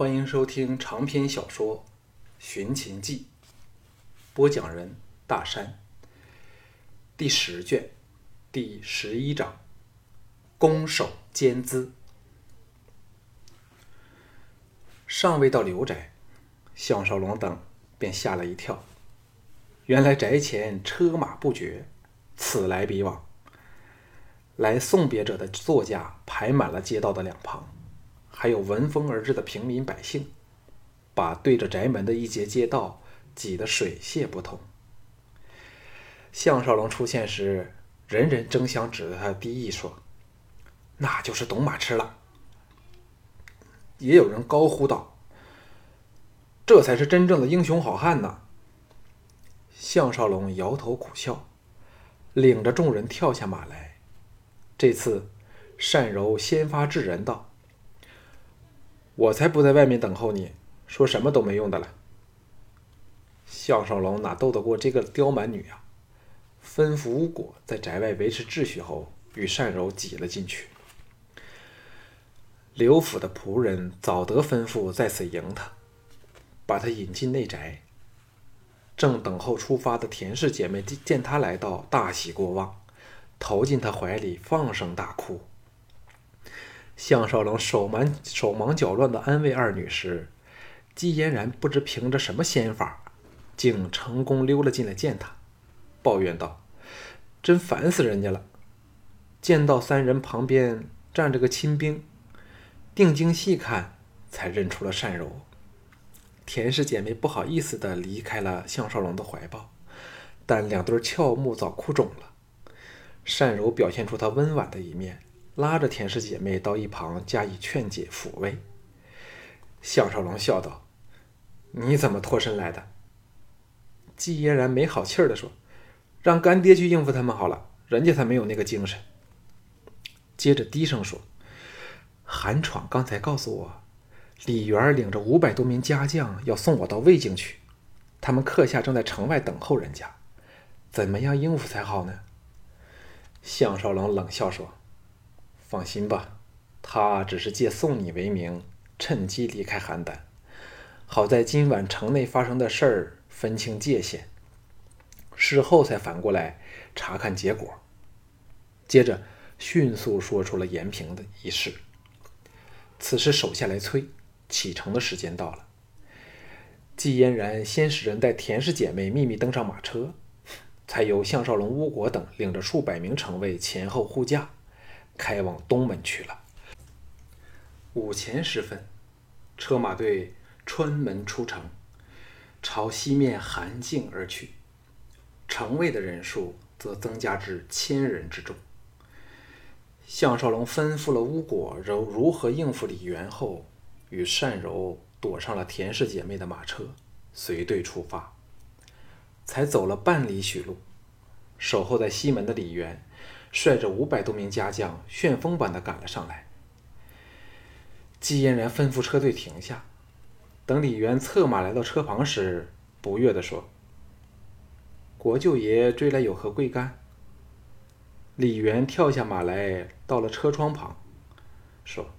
欢迎收听长篇小说《寻秦记》，播讲人大山。第十卷第十一章：攻守兼资。尚未到刘宅，项少龙等便吓了一跳。原来宅前车马不绝，此来彼往。来送别者的座驾排满了街道的两旁，还有闻风而至的平民百姓，把对着宅门的一节街道挤得水泄不通。项少龙出现时，人人争相指着他低意说：“那就是董马痴了。”也有人高呼道：“这才是真正的英雄好汉呐！”项少龙摇头苦笑，领着众人跳下马来。这次，单柔先发制人道：“我才不在外面等候你，说什么都没用的了。”项少龙哪斗得过这个刁蛮女啊？吩咐巫果在宅外维持秩序后，与单柔挤了进去。刘府的仆人早得吩咐，在此迎他，把他引进内宅。正等候出发的田氏姐妹见他来到，大喜过望，投进他怀里，放声大哭。项少龙手忙手忙脚乱的安慰二女时，季嫣然不知凭着什么仙法，竟成功溜了进来见他，抱怨道：“真烦死人家了！”见到三人旁边站着个亲兵，定睛细看，才认出了单柔。田氏姐妹不好意思的离开了项少龙的怀抱，但两对俏目早哭肿了。单柔表现出她温婉的一面，拉着田氏姐妹到一旁加以劝解抚慰。项少龙笑道：“你怎么脱身来的？”季嫣然没好气儿的说：“让干爹去应付他们好了，人家才没有那个精神。”接着低声说：“韩闯刚才告诉我。”李元领着五百多名家将要送我到魏京去，他们客下正在城外等候人家，怎么样应付才好呢？项少龙冷笑说：“放心吧，他只是借送你为名，趁机离开邯郸，好在今晚城内发生的事儿分清界限，事后才反过来查看结果。”接着迅速说出了延平的一事。此时手下来催。启程的时间到了，季嫣然先使人带田氏姐妹秘密登上马车，才由项少龙、巫国等领着数百名城卫前后护驾，开往东门去了。午前时分，车马队穿门出城，朝西面韩境而去，城卫的人数则增加至千人之众。项少龙吩咐了巫果如如何应付李元后。与单柔躲上了田氏姐妹的马车，随队出发。才走了半里许路，守候在西门的李元率着五百多名家将，旋风般的赶了上来。季嫣然吩咐车队停下，等李元策马来到车旁时，不悦地说：“国舅爷追来有何贵干？”李元跳下马来，到了车窗旁，说。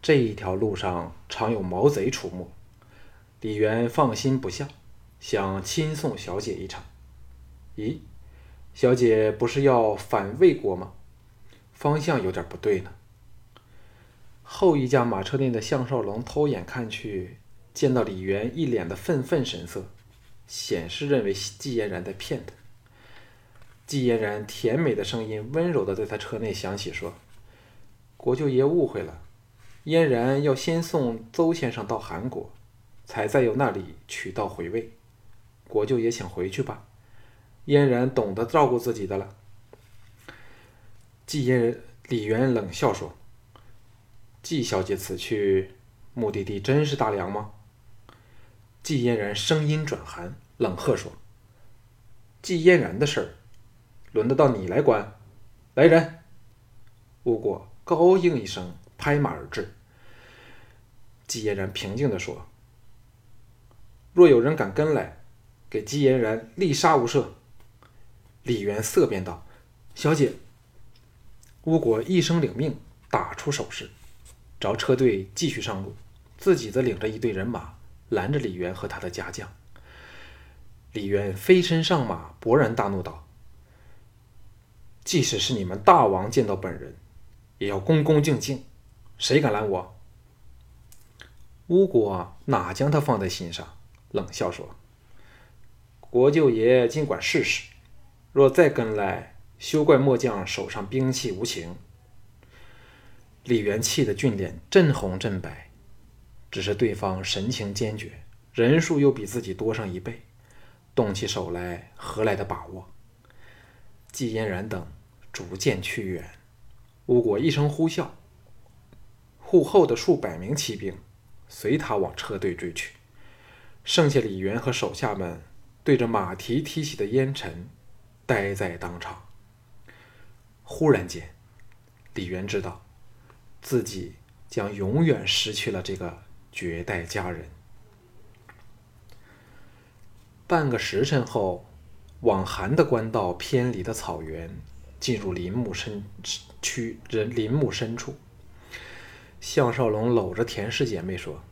这一条路上常有毛贼出没，李渊放心不下，想亲送小姐一程。咦，小姐不是要返魏国吗？方向有点不对呢。后一架马车内的项少龙偷眼看去，见到李渊一脸的愤愤神色，显示认为季嫣然在骗他。季嫣然甜美的声音温柔的在他车内响起，说：“国舅爷误会了。”嫣然要先送邹先生到韩国，才再由那里取道回魏。国舅爷想回去吧？嫣然懂得照顾自己的了。季嫣然李渊冷笑说：“季小姐此去，目的地真是大梁吗？”季嫣然声音转寒，冷喝说：“季嫣然的事儿，轮得到你来管？来人！”吴果高应一声，拍马而至。季嫣然平静地说：“若有人敢跟来，给季嫣然立杀无赦。”李元色变道：“小姐。”巫国一声领命，打出手势，着车队继续上路。自己则领着一队人马拦着李渊和他的家将。李渊飞身上马，勃然大怒道：“即使是你们大王见到本人，也要恭恭敬敬，谁敢拦我？”乌国哪将他放在心上，冷笑说：“国舅爷尽管试试，若再跟来，休怪末将手上兵器无情。”李元气的俊脸震红震白，只是对方神情坚决，人数又比自己多上一倍，动起手来何来的把握？季嫣然等逐渐去远，吴国一声呼啸，护后的数百名骑兵随他往车队追去，剩下李元和手下们对着马蹄踢起的烟尘，呆在当场。忽然间，李元知道。自己将永远失去了这个绝代佳人。半个时辰后，往寒的官道偏离的草原，进入林木深区人林木深处。项少龙搂着田氏姐妹说：“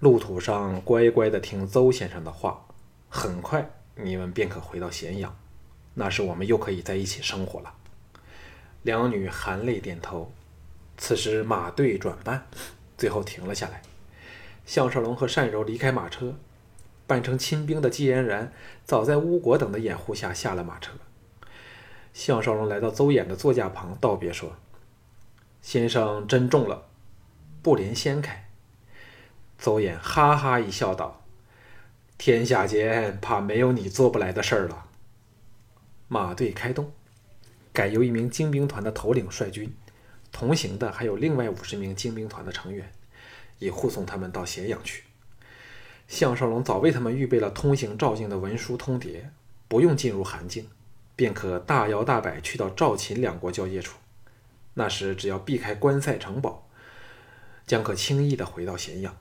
路途上乖乖的听邹先生的话，很快你们便可回到咸阳，那时我们又可以在一起生活了。”两女含泪点头。此时马队转半，最后停了下来。项少龙和单柔离开马车，扮成亲兵的季嫣然早在巫国等的掩护下下了马车。项少龙来到邹衍的座驾旁道别说：“先生珍重了。”布帘掀开，邹衍哈哈一笑道：“天下间怕没有你做不来的事儿了。”马队开动，改由一名精兵团的头领率军。同行的还有另外五十名精兵团的成员，以护送他们到咸阳去。项少龙早为他们预备了通行赵境的文书通牒，不用进入韩境，便可大摇大摆去到赵秦两国交界处。那时只要避开关塞城堡，将可轻易的回到咸阳。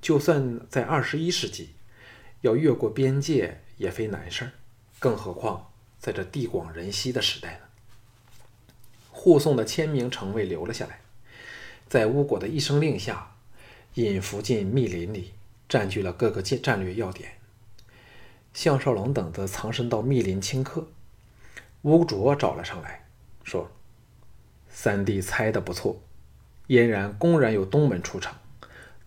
就算在二十一世纪，要越过边界也非难事儿，更何况在这地广人稀的时代呢？护送的千名城卫留了下来，在乌果的一声令下，引伏进密林里，占据了各个战战略要点。项少龙等则藏身到密林顷刻。乌卓找了上来，说：“三弟猜的不错，嫣然公然由东门出城，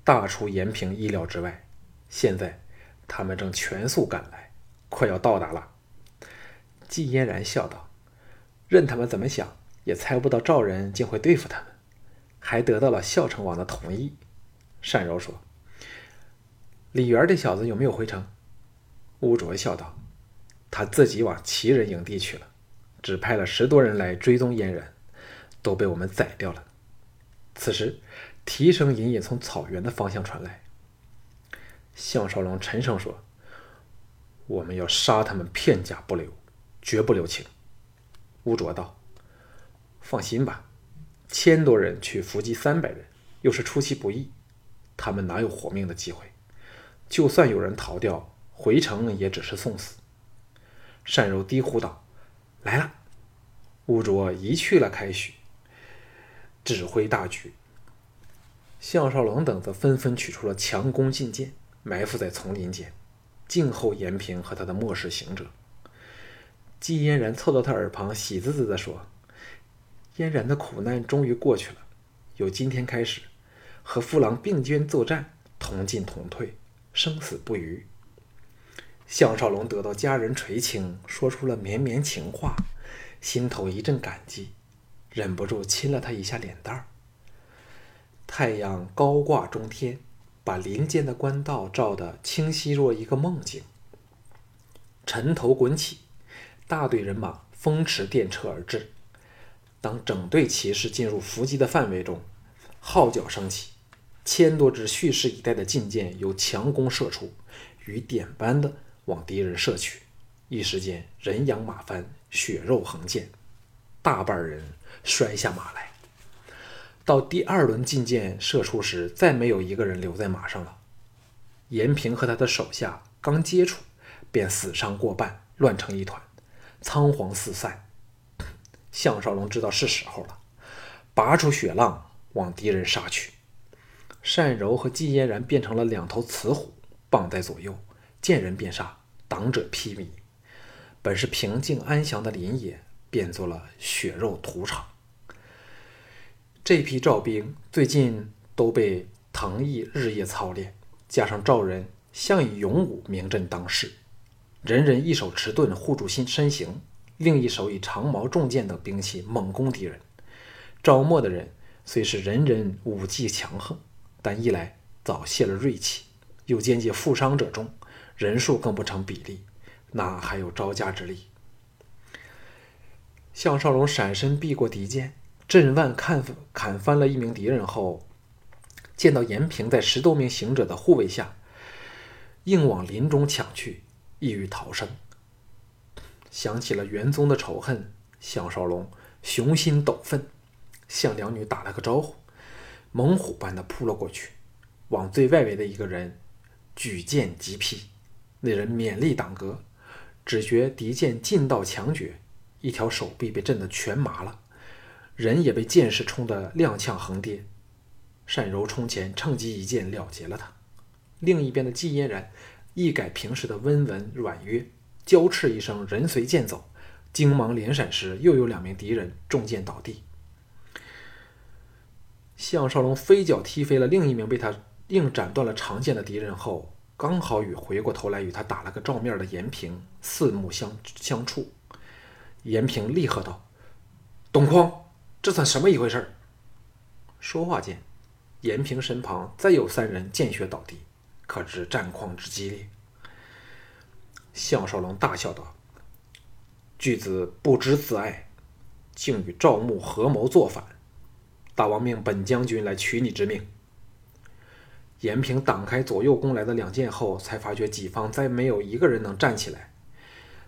大出延平意料之外。现在他们正全速赶来，快要到达了。”季嫣然笑道：“任他们怎么想。”也猜不到赵人竟会对付他们，还得到了孝成王的同意。单柔说：“李元这小子有没有回城？”乌卓笑道：“他自己往齐人营地去了，只派了十多人来追踪嫣然，都被我们宰掉了。”此时，蹄声隐隐从草原的方向传来。项少龙沉声说：“我们要杀他们片甲不留，绝不留情。”乌卓道。放心吧，千多人去伏击三百人，又是出其不意，他们哪有活命的机会？就算有人逃掉，回城也只是送死。单柔低呼道：“来了！”乌卓移去了开许，指挥大局。项少龙等则纷纷取出了强弓劲箭，埋伏在丛林间，静候延平和他的末世行者。季嫣然凑到他耳旁，喜滋滋地说。嫣然的苦难终于过去了，由今天开始，和父郎并肩作战，同进同退，生死不渝。项少龙得到家人垂青，说出了绵绵情话，心头一阵感激，忍不住亲了他一下脸蛋儿。太阳高挂中天，把林间的官道照得清晰若一个梦境。尘头滚起，大队人马风驰电掣而至。当整队骑士进入伏击的范围中，号角升起，千多支蓄势以待的劲箭由强弓射出，雨点般的往敌人射去。一时间，人仰马翻，血肉横溅，大半人摔下马来。到第二轮劲箭射出时，再没有一个人留在马上了。严平和他的手下刚接触，便死伤过半，乱成一团，仓皇四散。项少龙知道是时候了，拔出雪浪往敌人杀去。单柔和季嫣然变成了两头雌虎，傍在左右，见人便杀，挡者披靡。本是平静安详的林野，变作了血肉屠场。这批赵兵最近都被唐毅日夜操练，加上赵人向以勇武名震当世，人人一手持盾护住身身形，另一手以长矛重剑等兵器猛攻敌人。赵末的人虽是人人武技强横，但一来早泄了锐气，又兼接负伤者众，人数更不成比例，哪还有招架之力？项少龙闪身避过敌剑。震腕砍砍翻了一名敌人后，见到严平在十多名行者的护卫下，硬往林中抢去，意欲逃生。想起了元宗的仇恨，项少龙雄心陡奋，向两女打了个招呼，猛虎般的扑了过去，往最外围的一个人举剑急劈。那人勉力挡格，只觉敌剑劲道强绝，一条手臂被震得全麻了。人也被剑势冲得踉跄横跌，单柔冲前趁机一剑了结了他。另一边的季嫣然一改平时的温文软约，娇叱一声“人随剑走”，惊忙连闪时，又有两名敌人中箭倒地。项少龙飞脚踢飞了另一名被他硬斩断了长剑的敌人后，刚好与回过头来与他打了个照面的严平四目相相触。严平厉喝道：“董匡！”这算什么一回事？说话间，严平身旁再有三人见血倒地，可知战况之激烈。项少龙大笑道：“巨子不知自爱，竟与赵牧合谋作反。大王命本将军来取你之命。”严平挡开左右攻来的两剑后，才发觉己方再没有一个人能站起来，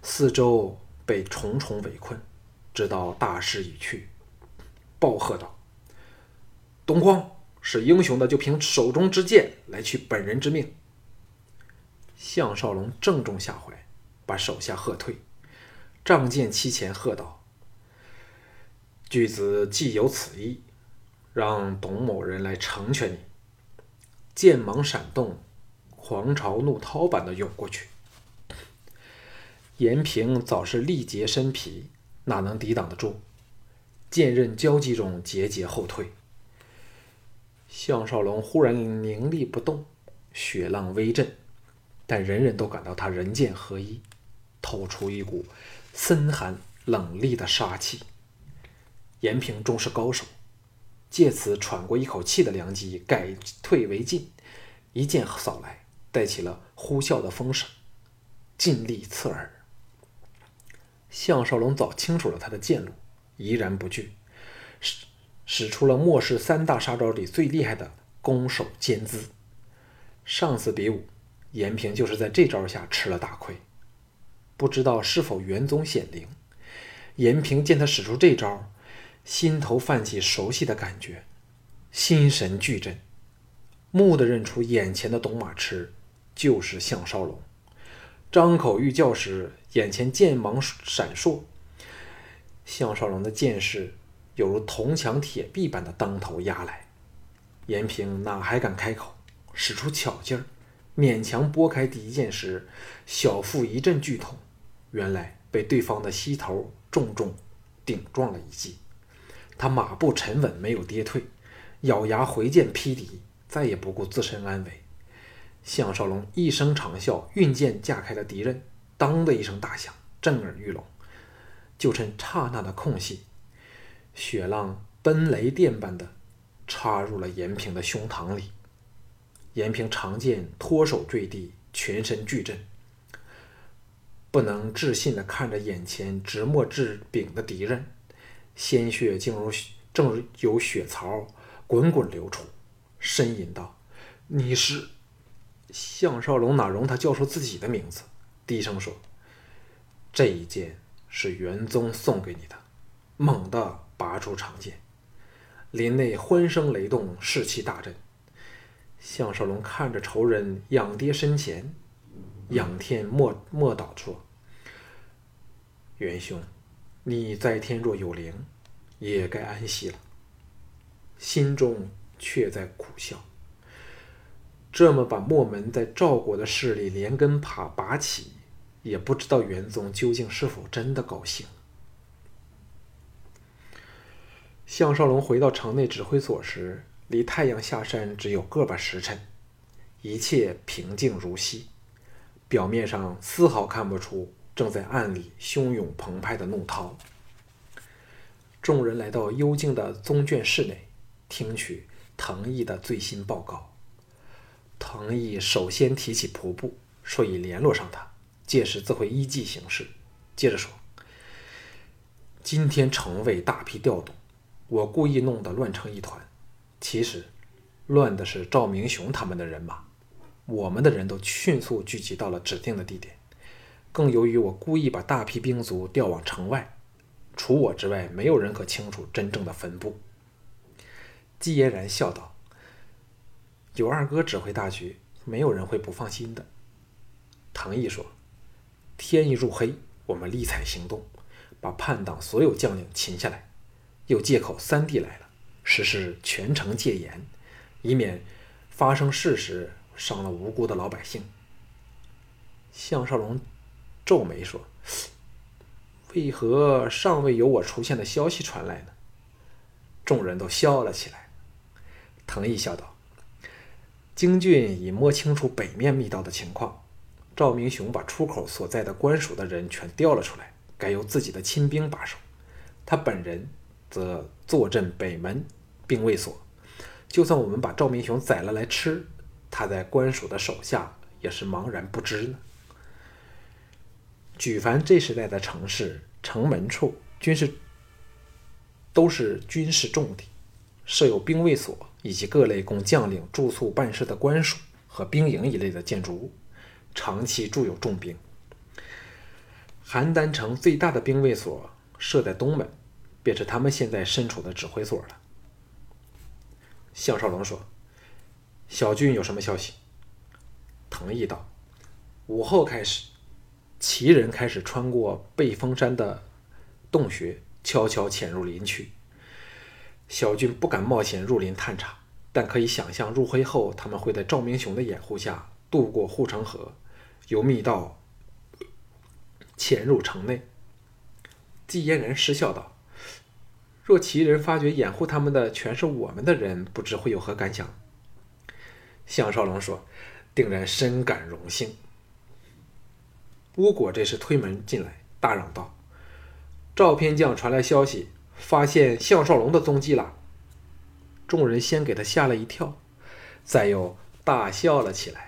四周被重重围困，知道大势已去。暴喝道：“东荒是英雄的，就凭手中之剑来取本人之命。”项少龙正中下怀，把手下喝退，仗剑期前喝道：“巨子既有此意，让董某人来成全你。”剑芒闪动，狂潮怒涛般的涌过去。严平早是力竭身疲，哪能抵挡得住？剑刃交击中，节节后退。项少龙忽然凝立不动，血浪微震，但人人都感到他人剑合一，透出一股森寒冷厉的杀气。严平终是高手，借此喘过一口气的良机，改退为进，一剑扫来，带起了呼啸的风声，尽力刺耳。项少龙早清楚了他的剑路。怡然不惧，使出了末世三大杀招里最厉害的攻守兼资。上次比武，严平就是在这招下吃了大亏。不知道是否元宗显灵，严平见他使出这招，心头泛起熟悉的感觉，心神俱震，蓦地认出眼前的董马痴就是项少龙。张口欲叫时，眼前剑芒闪烁。项少龙的剑势犹如铜墙铁壁般的当头压来，严平哪还敢开口，使出巧劲儿，勉强拨开敌剑时，小腹一阵剧痛，原来被对方的膝头重重顶撞了一记。他马步沉稳，没有跌退，咬牙回剑劈敌，再也不顾自身安危。项少龙一声长啸，运剑架开了敌人，当的一声大响，震耳欲聋。就趁刹那的空隙，血浪奔雷电般的插入了严平的胸膛里。严平长剑脱手坠地，全身巨震，不能置信的看着眼前直没至柄的敌人，鲜血竟如正有血槽滚滚流出，呻吟道：“你是？”项少龙哪容他叫出自己的名字，低声说：“这一剑。”是元宗送给你的，猛地拔出长剑，林内欢声雷动，士气大振。项少龙看着仇人仰跌身前，仰天默默祷说：“元兄，你在天若有灵，也该安息了。”心中却在苦笑，这么把墨门在赵国的势力连根拔拔起，也不知道元宗究竟是否真的高兴。项少龙回到城内指挥所时，离太阳下山只有个把时辰，一切平静如昔，表面上丝毫看不出正在暗里汹涌澎湃的怒涛。众人来到幽静的宗卷室内，听取藤毅的最新报告。藤毅首先提起仆部，说已联络上他，届时自会依计行事。接着说，今天城卫大批调动。我故意弄得乱成一团，其实乱的是赵明雄他们的人马。我们的人都迅速聚集到了指定的地点，更由于我故意把大批兵卒调往城外，除我之外，没有人可清楚真正的分布。季嫣然笑道：“有二哥指挥大局，没有人会不放心的。”唐毅说：“天一入黑，我们立彩行动，把叛党所有将领擒下来。”又借口三弟来了，实施全城戒严，以免发生事时伤了无辜的老百姓。项少龙皱眉说：“为何尚未有我出现的消息传来呢？”众人都笑了起来。藤毅笑道：“京俊已摸清楚北面密道的情况，赵明雄把出口所在的官署的人全调了出来，改由自己的亲兵把守，他本人。”则坐镇北门兵卫所，就算我们把赵明雄宰了来吃，他在官署的手下也是茫然不知呢。举凡这时代的城市，城门处均是都是军事重地，设有兵卫所以及各类供将领住宿办事的官署和兵营一类的建筑物，长期驻有重兵。邯郸城最大的兵卫所设在东门。便是他们现在身处的指挥所了。项少龙说：“小俊有什么消息？”藤毅道：“午后开始，齐人开始穿过背风山的洞穴，悄悄潜入林区。小俊不敢冒险入林探查，但可以想象入黑后，他们会在赵明雄的掩护下渡过护城河，由密道潜入城内。”季嫣然失笑道。若其人发觉掩护他们的全是我们的人，不知会有何感想？项少龙说：“定然深感荣幸。”乌果这时推门进来，大嚷道：“赵偏将传来消息，发现项少龙的踪迹了。”众人先给他吓了一跳，再又大笑了起来。